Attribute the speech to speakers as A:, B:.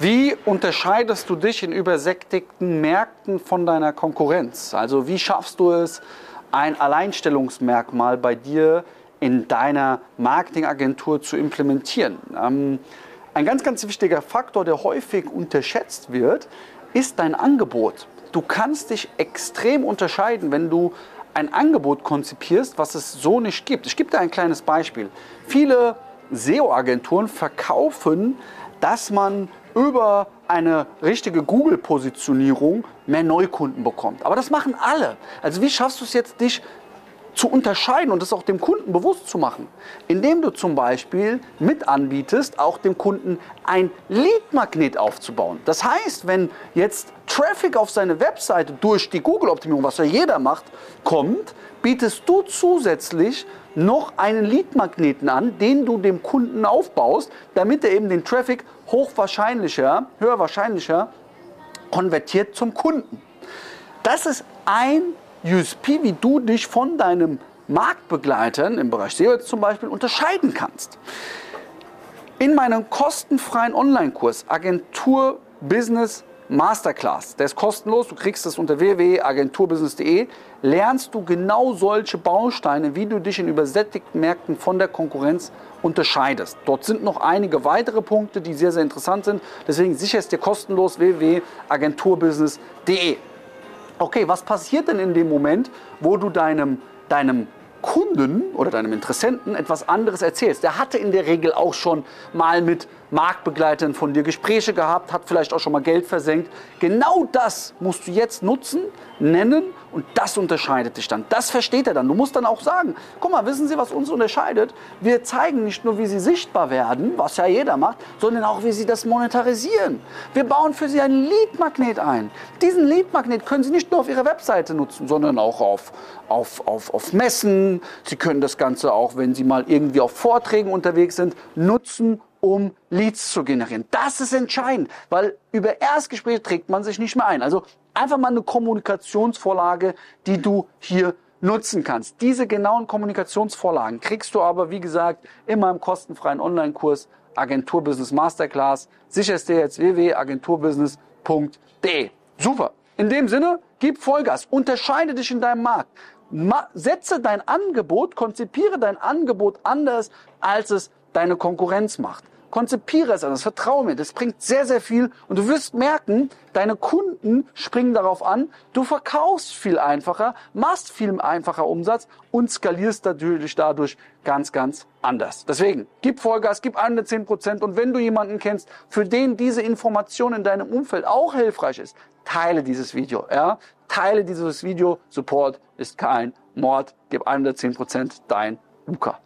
A: Wie unterscheidest du dich in übersättigten Märkten von deiner Konkurrenz? Also wie schaffst du es, ein Alleinstellungsmerkmal bei dir in deiner Marketingagentur zu implementieren? Ähm, ein ganz, ganz wichtiger Faktor, der häufig unterschätzt wird, ist dein Angebot. Du kannst dich extrem unterscheiden, wenn du ein Angebot konzipierst, was es so nicht gibt. Ich gebe dir ein kleines Beispiel. Viele SEO-Agenturen verkaufen, dass man über eine richtige Google-Positionierung mehr Neukunden bekommt. Aber das machen alle. Also wie schaffst du es jetzt, dich zu unterscheiden und das auch dem Kunden bewusst zu machen, indem du zum Beispiel mit anbietest, auch dem Kunden ein Lead-Magnet aufzubauen. Das heißt, wenn jetzt Traffic auf seine Webseite durch die Google-Optimierung, was ja jeder macht, kommt, bietest du zusätzlich noch einen Lead-Magneten an, den du dem Kunden aufbaust, damit er eben den Traffic hochwahrscheinlicher, höher wahrscheinlicher konvertiert zum Kunden. Das ist ein USP, wie du dich von deinem Marktbegleitern im Bereich SEO zum Beispiel unterscheiden kannst. In meinem kostenfreien Online-Kurs Agentur Business Masterclass. Der ist kostenlos, du kriegst es unter www.agenturbusiness.de. Lernst du genau solche Bausteine, wie du dich in übersättigten Märkten von der Konkurrenz unterscheidest. Dort sind noch einige weitere Punkte, die sehr, sehr interessant sind. Deswegen sicherst dir kostenlos www.agenturbusiness.de. Okay, was passiert denn in dem Moment, wo du deinem, deinem Kunden oder deinem Interessenten etwas anderes erzählst. Der hatte in der Regel auch schon mal mit Marktbegleitern von dir Gespräche gehabt, hat vielleicht auch schon mal Geld versenkt. Genau das musst du jetzt nutzen, nennen und das unterscheidet dich dann. Das versteht er dann. Du musst dann auch sagen, guck mal, wissen Sie, was uns unterscheidet? Wir zeigen nicht nur, wie Sie sichtbar werden, was ja jeder macht, sondern auch, wie Sie das monetarisieren. Wir bauen für Sie einen Lead-Magnet ein. Diesen Lead-Magnet können Sie nicht nur auf Ihrer Webseite nutzen, sondern auch auf, auf, auf, auf Messen. Sie können das Ganze auch, wenn Sie mal irgendwie auf Vorträgen unterwegs sind, nutzen, um Leads zu generieren. Das ist entscheidend, weil über Erstgespräche trägt man sich nicht mehr ein. Also einfach mal eine Kommunikationsvorlage, die du hier nutzen kannst. Diese genauen Kommunikationsvorlagen kriegst du aber, wie gesagt, in meinem kostenfreien Online-Kurs Agenturbusiness Masterclass. Sicherst dir jetzt www.agenturbusiness.de. Super. In dem Sinne, gib Vollgas, unterscheide dich in deinem Markt. setze dein Angebot, konzipiere dein Angebot anders, als es deine Konkurrenz macht. Konzipiere es anders, vertraue mir, das bringt sehr, sehr viel und du wirst merken, deine Kunden springen darauf an, du verkaufst viel einfacher, machst viel einfacher Umsatz und skalierst natürlich dadurch ganz, ganz anders. Deswegen, gib Vollgas, gib 110 Prozent und wenn du jemanden kennst, für den diese Information in deinem Umfeld auch hilfreich ist, teile dieses Video, ja, teile dieses Video, Support ist kein Mord, gib 110 Prozent dein Luca.